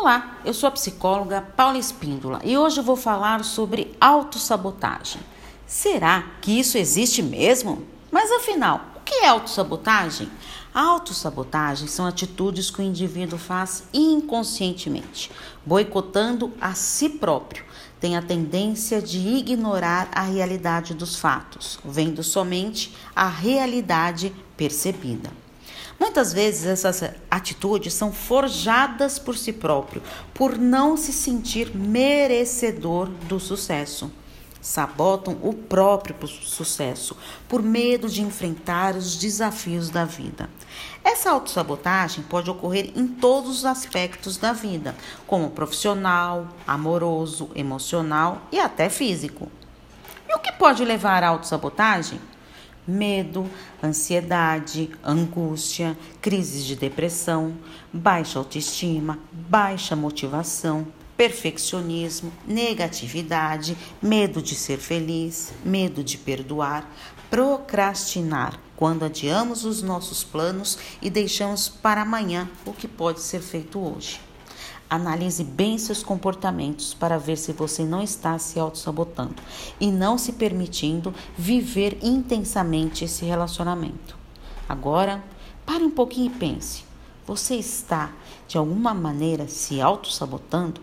Olá, eu sou a psicóloga Paula Espíndola e hoje eu vou falar sobre autossabotagem. Será que isso existe mesmo? Mas afinal, o que é autossabotagem? A autossabotagem são atitudes que o indivíduo faz inconscientemente, boicotando a si próprio. Tem a tendência de ignorar a realidade dos fatos, vendo somente a realidade percebida. Muitas vezes essas atitudes são forjadas por si próprio, por não se sentir merecedor do sucesso. Sabotam o próprio sucesso por medo de enfrentar os desafios da vida. Essa autossabotagem pode ocorrer em todos os aspectos da vida, como profissional, amoroso, emocional e até físico. E o que pode levar à autossabotagem? Medo, ansiedade, angústia, crises de depressão, baixa autoestima, baixa motivação, perfeccionismo, negatividade, medo de ser feliz, medo de perdoar, procrastinar, quando adiamos os nossos planos e deixamos para amanhã o que pode ser feito hoje. Analise bem seus comportamentos para ver se você não está se auto-sabotando e não se permitindo viver intensamente esse relacionamento. Agora, pare um pouquinho e pense: você está de alguma maneira se auto-sabotando?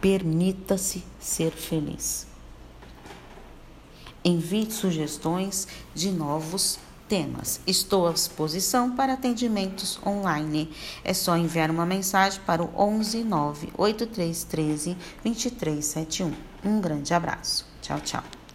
Permita-se ser feliz. Envie sugestões de novos temas. Estou à disposição para atendimentos online. É só enviar uma mensagem para o 11 9 8313 2371. Um grande abraço. Tchau, tchau.